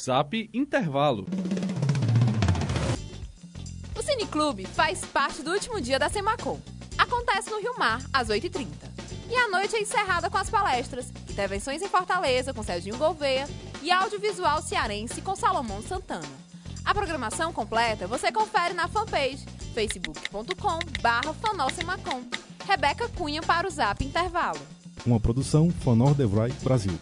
Zap Intervalo. O Cineclube faz parte do último dia da Semacom. Acontece no Rio Mar, às 8h30. E a noite é encerrada com as palestras, intervenções em Fortaleza com Serginho Gouveia e audiovisual cearense com Salomão Santana. A programação completa você confere na fanpage facebook.com barra Rebeca Cunha para o Zap Intervalo. Uma produção Fanor Devrai Brasil.